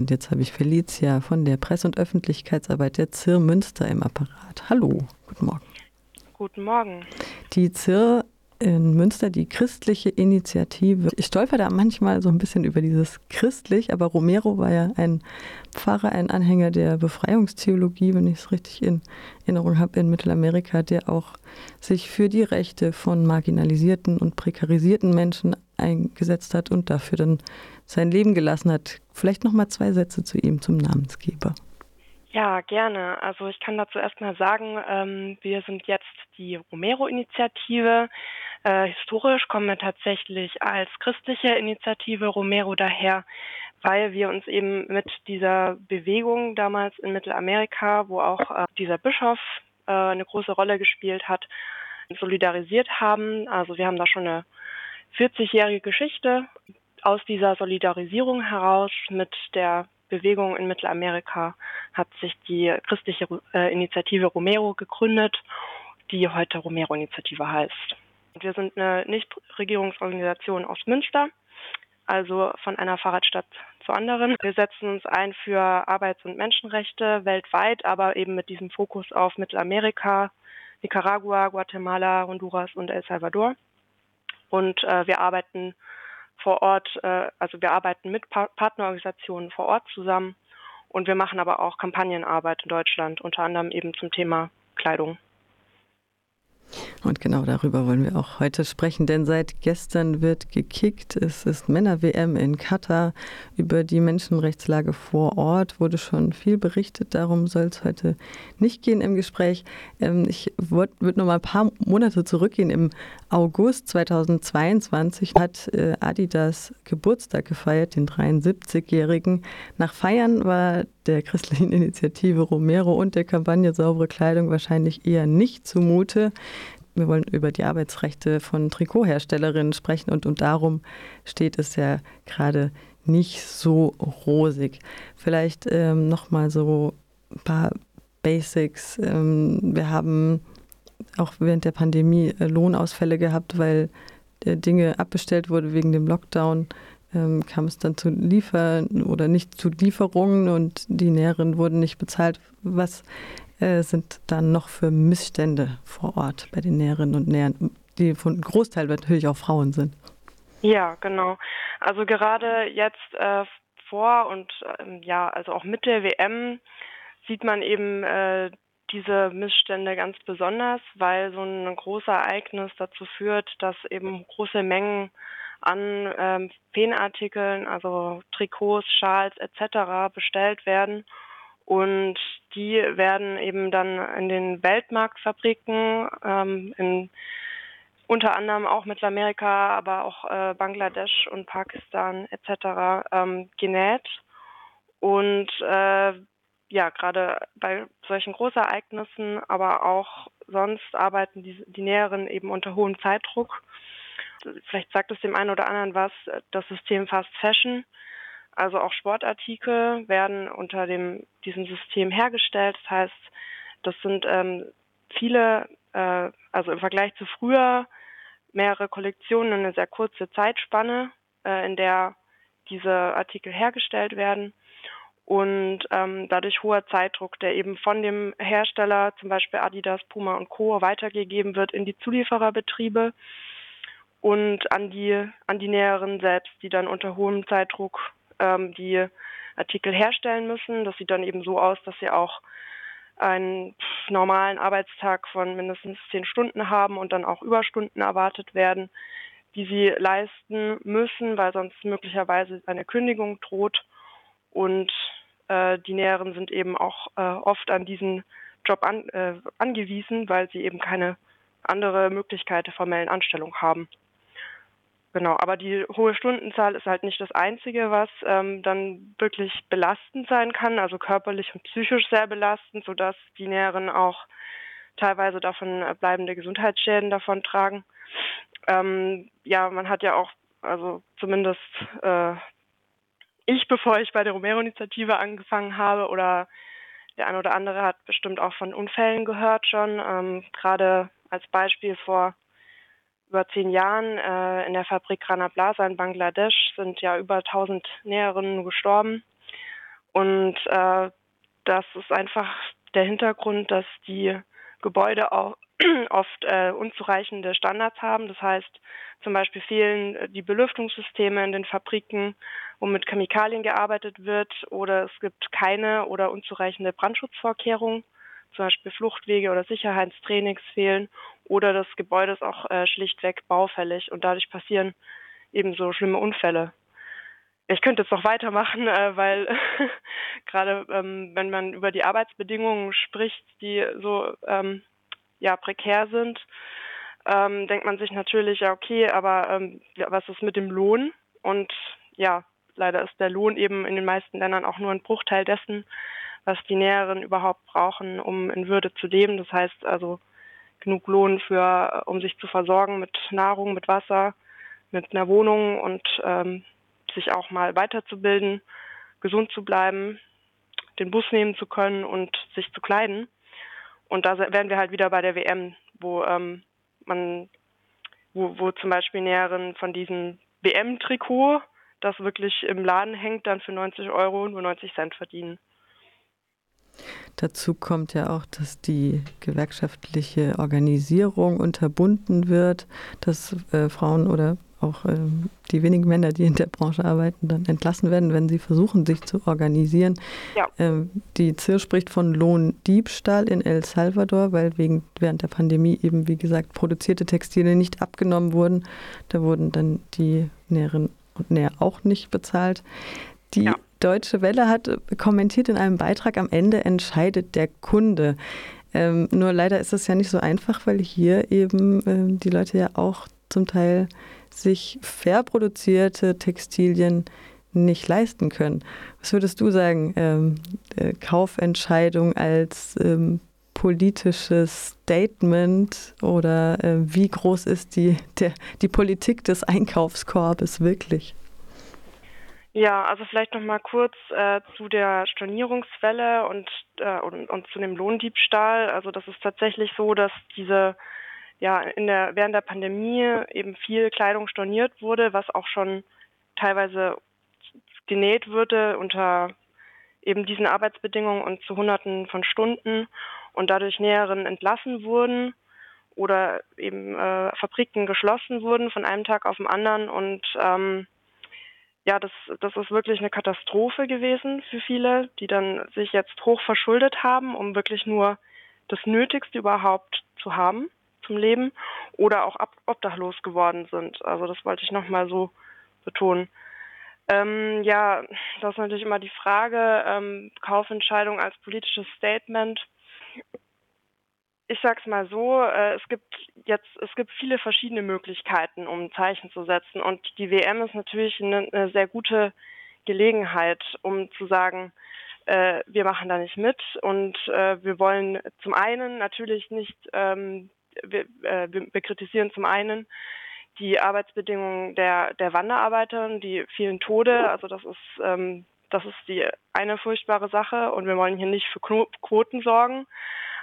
Und jetzt habe ich Felicia von der Presse- und Öffentlichkeitsarbeit der ZIR Münster im Apparat. Hallo, guten Morgen. Guten Morgen. Die ZIR in Münster, die christliche Initiative. Ich stolper da manchmal so ein bisschen über dieses christlich, aber Romero war ja ein Pfarrer, ein Anhänger der Befreiungstheologie, wenn ich es richtig in Erinnerung habe, in Mittelamerika, der auch sich für die Rechte von marginalisierten und prekarisierten Menschen eingesetzt hat und dafür dann sein Leben gelassen hat. Vielleicht noch mal zwei Sätze zu ihm, zum Namensgeber. Ja, gerne. Also ich kann dazu erstmal sagen, ähm, wir sind jetzt die Romero-Initiative. Äh, historisch kommen wir tatsächlich als christliche Initiative Romero daher, weil wir uns eben mit dieser Bewegung damals in Mittelamerika, wo auch äh, dieser Bischof äh, eine große Rolle gespielt hat, solidarisiert haben. Also wir haben da schon eine 40-jährige Geschichte aus dieser Solidarisierung heraus mit der Bewegung in Mittelamerika hat sich die christliche äh, Initiative Romero gegründet, die heute Romero-Initiative heißt. Wir sind eine Nichtregierungsorganisation aus Münster, also von einer Fahrradstadt zur anderen. Wir setzen uns ein für Arbeits- und Menschenrechte weltweit, aber eben mit diesem Fokus auf Mittelamerika, Nicaragua, Guatemala, Honduras und El Salvador. Und äh, wir arbeiten vor Ort, äh, also wir arbeiten mit pa Partnerorganisationen vor Ort zusammen und wir machen aber auch Kampagnenarbeit in Deutschland, unter anderem eben zum Thema Kleidung. Und genau darüber wollen wir auch heute sprechen, denn seit gestern wird gekickt. Es ist Männer-WM in Katar. Über die Menschenrechtslage vor Ort wurde schon viel berichtet. Darum soll es heute nicht gehen im Gespräch. Ähm, ich würde noch mal ein paar Monate zurückgehen. Im August 2022 hat äh, Adidas Geburtstag gefeiert, den 73-Jährigen. Nach Feiern war der christlichen Initiative Romero und der Kampagne Saubere Kleidung wahrscheinlich eher nicht zumute. Wir wollen über die Arbeitsrechte von Trikotherstellerinnen sprechen und, und darum steht es ja gerade nicht so rosig. Vielleicht ähm, noch mal so ein paar Basics. Ähm, wir haben auch während der Pandemie äh, Lohnausfälle gehabt, weil äh, Dinge abbestellt wurde wegen dem Lockdown. Ähm, kam es dann zu Liefern oder nicht zu Lieferungen und die Näheren wurden nicht bezahlt. Was äh, sind dann noch für Missstände vor Ort bei den Näherinnen und Nähern, die von Großteil natürlich auch Frauen sind. Ja, genau. Also gerade jetzt äh, vor und ähm, ja, also auch mit der WM sieht man eben äh, diese Missstände ganz besonders, weil so ein großes Ereignis dazu führt, dass eben große Mengen an ähm, Feenartikeln, also Trikots, Schals etc. bestellt werden und die werden eben dann in den Weltmarktfabriken ähm, in unter anderem auch Mittelamerika, aber auch äh, Bangladesch und Pakistan etc. Ähm, genäht. Und äh, ja, gerade bei solchen Großereignissen, aber auch sonst arbeiten die, die Näheren eben unter hohem Zeitdruck. Vielleicht sagt es dem einen oder anderen was, das System Fast Fashion also auch Sportartikel werden unter dem, diesem System hergestellt. Das heißt, das sind ähm, viele, äh, also im Vergleich zu früher, mehrere Kollektionen, eine sehr kurze Zeitspanne, äh, in der diese Artikel hergestellt werden und ähm, dadurch hoher Zeitdruck, der eben von dem Hersteller, zum Beispiel Adidas, Puma und Co. weitergegeben wird in die Zuliefererbetriebe und an die an die Näheren selbst, die dann unter hohem Zeitdruck ähm, die Artikel herstellen müssen. Das sieht dann eben so aus, dass sie auch einen normalen Arbeitstag von mindestens zehn Stunden haben und dann auch Überstunden erwartet werden, die sie leisten müssen, weil sonst möglicherweise eine Kündigung droht. Und äh, die Näheren sind eben auch äh, oft an diesen Job an, äh, angewiesen, weil sie eben keine andere Möglichkeit der formellen Anstellung haben. Genau, aber die hohe Stundenzahl ist halt nicht das Einzige, was ähm, dann wirklich belastend sein kann, also körperlich und psychisch sehr belastend, sodass die Näheren auch teilweise davon äh, bleibende Gesundheitsschäden davon tragen. Ähm, ja, man hat ja auch, also zumindest äh, ich, bevor ich bei der Romero-Initiative angefangen habe, oder der eine oder andere hat bestimmt auch von Unfällen gehört schon. Ähm, Gerade als Beispiel vor über zehn Jahren äh, in der Fabrik Rana Plaza in Bangladesch sind ja über 1000 Näherinnen gestorben. Und äh, das ist einfach der Hintergrund, dass die Gebäude auch oft äh, unzureichende Standards haben. Das heißt, zum Beispiel fehlen die Belüftungssysteme in den Fabriken, wo mit Chemikalien gearbeitet wird, oder es gibt keine oder unzureichende Brandschutzvorkehrungen, zum Beispiel Fluchtwege oder Sicherheitstrainings fehlen, oder das Gebäude ist auch äh, schlichtweg baufällig und dadurch passieren eben so schlimme Unfälle. Ich könnte jetzt noch weitermachen, äh, weil gerade ähm, wenn man über die Arbeitsbedingungen spricht, die so ähm, ja prekär sind, ähm, denkt man sich natürlich, ja okay, aber ähm, was ist mit dem Lohn? Und ja, leider ist der Lohn eben in den meisten Ländern auch nur ein Bruchteil dessen, was die Näheren überhaupt brauchen, um in Würde zu leben. Das heißt also genug Lohn für, um sich zu versorgen mit Nahrung, mit Wasser, mit einer Wohnung und ähm, sich auch mal weiterzubilden, gesund zu bleiben, den Bus nehmen zu können und sich zu kleiden. Und da wären wir halt wieder bei der WM, wo ähm, man, wo, wo zum Beispiel Näheren von diesem WM-Trikot, das wirklich im Laden hängt, dann für 90 Euro nur 90 Cent verdienen. Dazu kommt ja auch, dass die gewerkschaftliche Organisierung unterbunden wird, dass äh, Frauen oder auch äh, die wenigen Männer, die in der Branche arbeiten, dann entlassen werden, wenn sie versuchen, sich zu organisieren. Ja. Ähm, die ZIR spricht von Lohndiebstahl in El Salvador, weil wegen, während der Pandemie eben, wie gesagt, produzierte Textilien nicht abgenommen wurden. Da wurden dann die Näherinnen und Näher auch nicht bezahlt. Die ja. Deutsche Welle hat kommentiert in einem Beitrag, am Ende entscheidet der Kunde. Ähm, nur leider ist es ja nicht so einfach, weil hier eben ähm, die Leute ja auch zum Teil sich fair produzierte Textilien nicht leisten können. Was würdest du sagen, ähm, äh, Kaufentscheidung als ähm, politisches Statement oder äh, wie groß ist die, der, die Politik des Einkaufskorbes wirklich? Ja, also vielleicht noch mal kurz äh, zu der Stornierungswelle und, äh, und, und zu dem Lohndiebstahl. Also das ist tatsächlich so, dass diese ja in der während der Pandemie eben viel Kleidung storniert wurde, was auch schon teilweise genäht wurde unter eben diesen Arbeitsbedingungen und zu Hunderten von Stunden und dadurch Näheren entlassen wurden oder eben äh, Fabriken geschlossen wurden von einem Tag auf den anderen und ähm, ja, das, das ist wirklich eine Katastrophe gewesen für viele, die dann sich jetzt hoch verschuldet haben, um wirklich nur das Nötigste überhaupt zu haben zum Leben oder auch obdachlos geworden sind. Also das wollte ich nochmal so betonen. Ähm, ja, das ist natürlich immer die Frage, ähm, Kaufentscheidung als politisches Statement. Ich sag's mal so, äh, es gibt jetzt, es gibt viele verschiedene Möglichkeiten, um ein Zeichen zu setzen. Und die WM ist natürlich eine, eine sehr gute Gelegenheit, um zu sagen, äh, wir machen da nicht mit und äh, wir wollen zum einen natürlich nicht ähm, wir, äh, wir kritisieren zum einen die Arbeitsbedingungen der, der Wanderarbeiter, die vielen Tode. Also das ist, ähm, das ist die eine furchtbare Sache und wir wollen hier nicht für Quoten sorgen,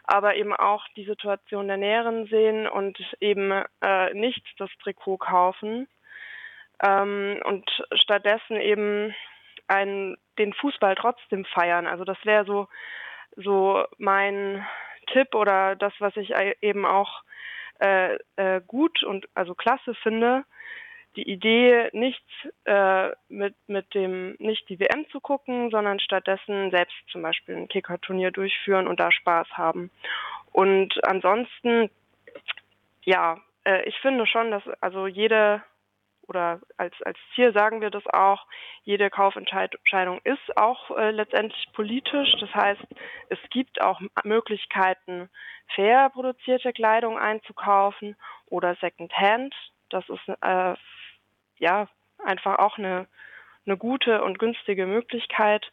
aber eben auch die Situation der Näheren sehen und eben äh, nicht das Trikot kaufen ähm, und stattdessen eben einen, den Fußball trotzdem feiern. Also das wäre so, so mein Tipp oder das, was ich eben auch äh, äh, gut und also klasse finde, die Idee nicht äh, mit, mit dem nicht die WM zu gucken, sondern stattdessen selbst zum Beispiel ein Kickerturnier durchführen und da Spaß haben. Und ansonsten, ja, äh, ich finde schon, dass also jede oder als, als Ziel sagen wir das auch, jede Kaufentscheidung ist auch äh, letztendlich politisch. Das heißt, es gibt auch Möglichkeiten, fair produzierte Kleidung einzukaufen oder Secondhand. Das ist äh, ja einfach auch eine, eine gute und günstige Möglichkeit.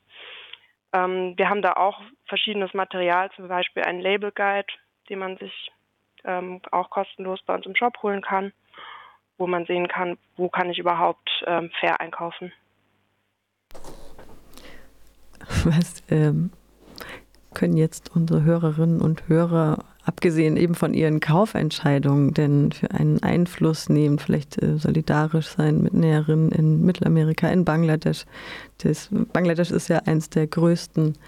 Ähm, wir haben da auch verschiedenes Material, zum Beispiel einen Label Guide, den man sich ähm, auch kostenlos bei uns im Shop holen kann wo man sehen kann, wo kann ich überhaupt ähm, fair einkaufen. Was ähm, können jetzt unsere Hörerinnen und Hörer abgesehen eben von ihren Kaufentscheidungen denn für einen Einfluss nehmen, vielleicht äh, solidarisch sein mit Näherinnen in Mittelamerika, in Bangladesch. Das, Bangladesch ist ja eins der größten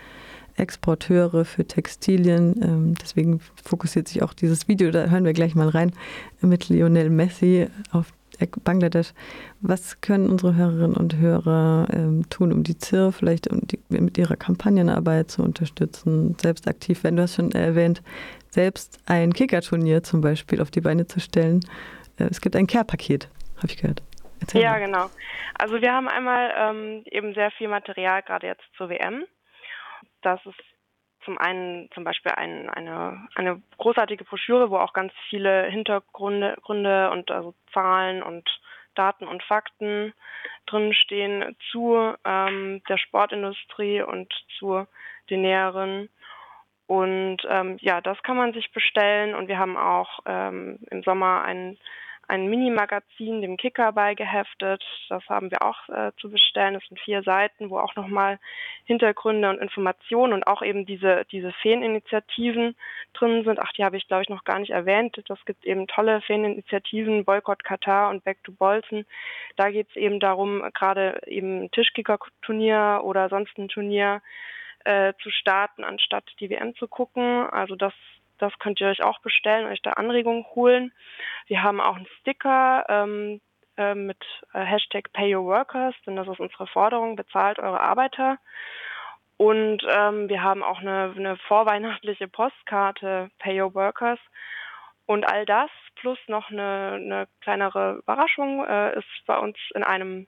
Exporteure für Textilien. Ähm, deswegen fokussiert sich auch dieses Video, da hören wir gleich mal rein, mit Lionel Messi auf Bangladesch. Was können unsere Hörerinnen und Hörer ähm, tun, um die ZIR vielleicht um die, mit ihrer Kampagnenarbeit zu unterstützen, selbst aktiv, wenn du hast schon erwähnt, selbst ein Kickerturnier zum Beispiel auf die Beine zu stellen. Äh, es gibt ein Care-Paket, habe ich gehört. Erzähl ja, mal. genau. Also wir haben einmal ähm, eben sehr viel Material, gerade jetzt zur WM. Das ist zum einen zum Beispiel ein, eine, eine großartige Broschüre, wo auch ganz viele Hintergründe Gründe und also Zahlen und Daten und Fakten drinstehen zu ähm, der Sportindustrie und zu den Näheren. Und ähm, ja, das kann man sich bestellen. Und wir haben auch ähm, im Sommer ein ein Mini-Magazin, dem Kicker beigeheftet. Das haben wir auch äh, zu bestellen. Das sind vier Seiten, wo auch nochmal Hintergründe und Informationen und auch eben diese, diese Feeninitiativen drin sind. Ach, die habe ich, glaube ich, noch gar nicht erwähnt. Das gibt eben tolle Feeninitiativen, Boycott Katar und Back to Bolzen. Da geht es eben darum, gerade eben Tischkicker-Turnier oder sonst ein Turnier äh, zu starten, anstatt die WM zu gucken. Also das das könnt ihr euch auch bestellen, euch da Anregungen holen. Wir haben auch einen Sticker ähm, äh, mit äh, Hashtag Pay Your Workers, denn das ist unsere Forderung, bezahlt eure Arbeiter. Und ähm, wir haben auch eine, eine vorweihnachtliche Postkarte Pay Your Workers. Und all das plus noch eine, eine kleinere Überraschung äh, ist bei uns in einem,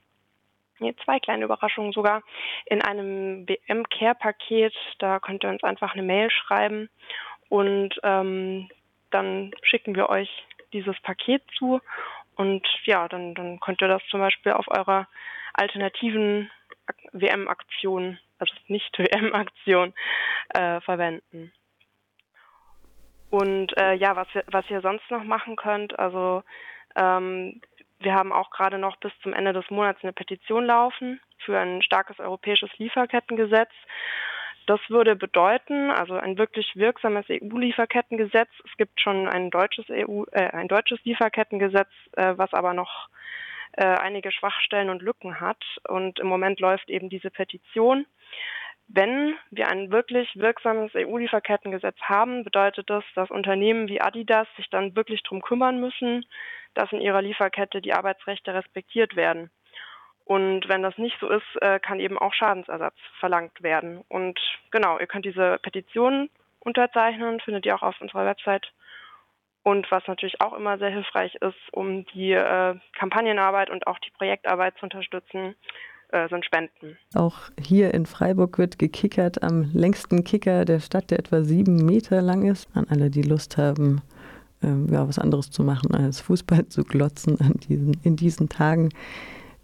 nee, zwei kleine Überraschungen sogar, in einem BM-Care-Paket. Da könnt ihr uns einfach eine Mail schreiben und ähm, dann schicken wir euch dieses Paket zu und ja, dann, dann könnt ihr das zum Beispiel auf eurer alternativen WM-Aktion, also nicht WM-Aktion, äh, verwenden. Und äh, ja, was, was ihr sonst noch machen könnt, also ähm, wir haben auch gerade noch bis zum Ende des Monats eine Petition laufen für ein starkes europäisches Lieferkettengesetz. Das würde bedeuten, also ein wirklich wirksames EU-Lieferkettengesetz. Es gibt schon ein deutsches EU, äh, ein deutsches Lieferkettengesetz, äh, was aber noch äh, einige Schwachstellen und Lücken hat. Und im Moment läuft eben diese Petition. Wenn wir ein wirklich wirksames EU-Lieferkettengesetz haben, bedeutet das, dass Unternehmen wie Adidas sich dann wirklich darum kümmern müssen, dass in ihrer Lieferkette die Arbeitsrechte respektiert werden. Und wenn das nicht so ist, äh, kann eben auch Schadensersatz verlangt werden. Und genau, ihr könnt diese Petition unterzeichnen, findet ihr auch auf unserer Website. Und was natürlich auch immer sehr hilfreich ist, um die äh, Kampagnenarbeit und auch die Projektarbeit zu unterstützen, äh, sind Spenden. Auch hier in Freiburg wird gekickert am längsten Kicker der Stadt, der etwa sieben Meter lang ist. An alle, die Lust haben, äh, ja, was anderes zu machen als Fußball zu glotzen an diesen, in diesen Tagen.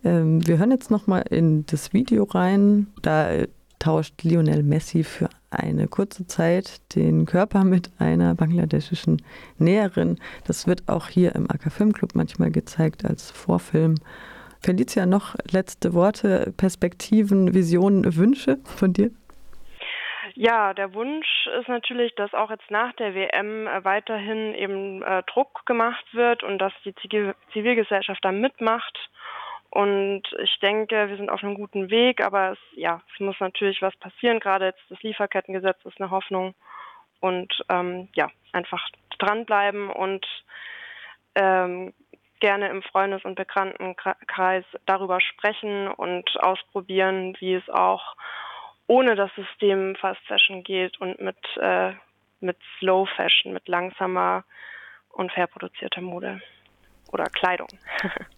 Ähm, wir hören jetzt noch mal in das Video rein. Da tauscht Lionel Messi für eine kurze Zeit den Körper mit einer bangladeschischen Näherin. Das wird auch hier im AK Filmclub manchmal gezeigt als Vorfilm. Felicia, noch letzte Worte, Perspektiven, Visionen, Wünsche von dir? Ja, der Wunsch ist natürlich, dass auch jetzt nach der WM weiterhin eben äh, Druck gemacht wird und dass die Zivilgesellschaft da mitmacht und ich denke, wir sind auf einem guten Weg, aber es, ja, es muss natürlich was passieren. Gerade jetzt das Lieferkettengesetz ist eine Hoffnung. Und ähm, ja, einfach dranbleiben und ähm, gerne im Freundes- und Bekanntenkreis darüber sprechen und ausprobieren, wie es auch ohne das System Fast Fashion geht und mit, äh, mit Slow Fashion, mit langsamer und fair produzierter Mode oder Kleidung.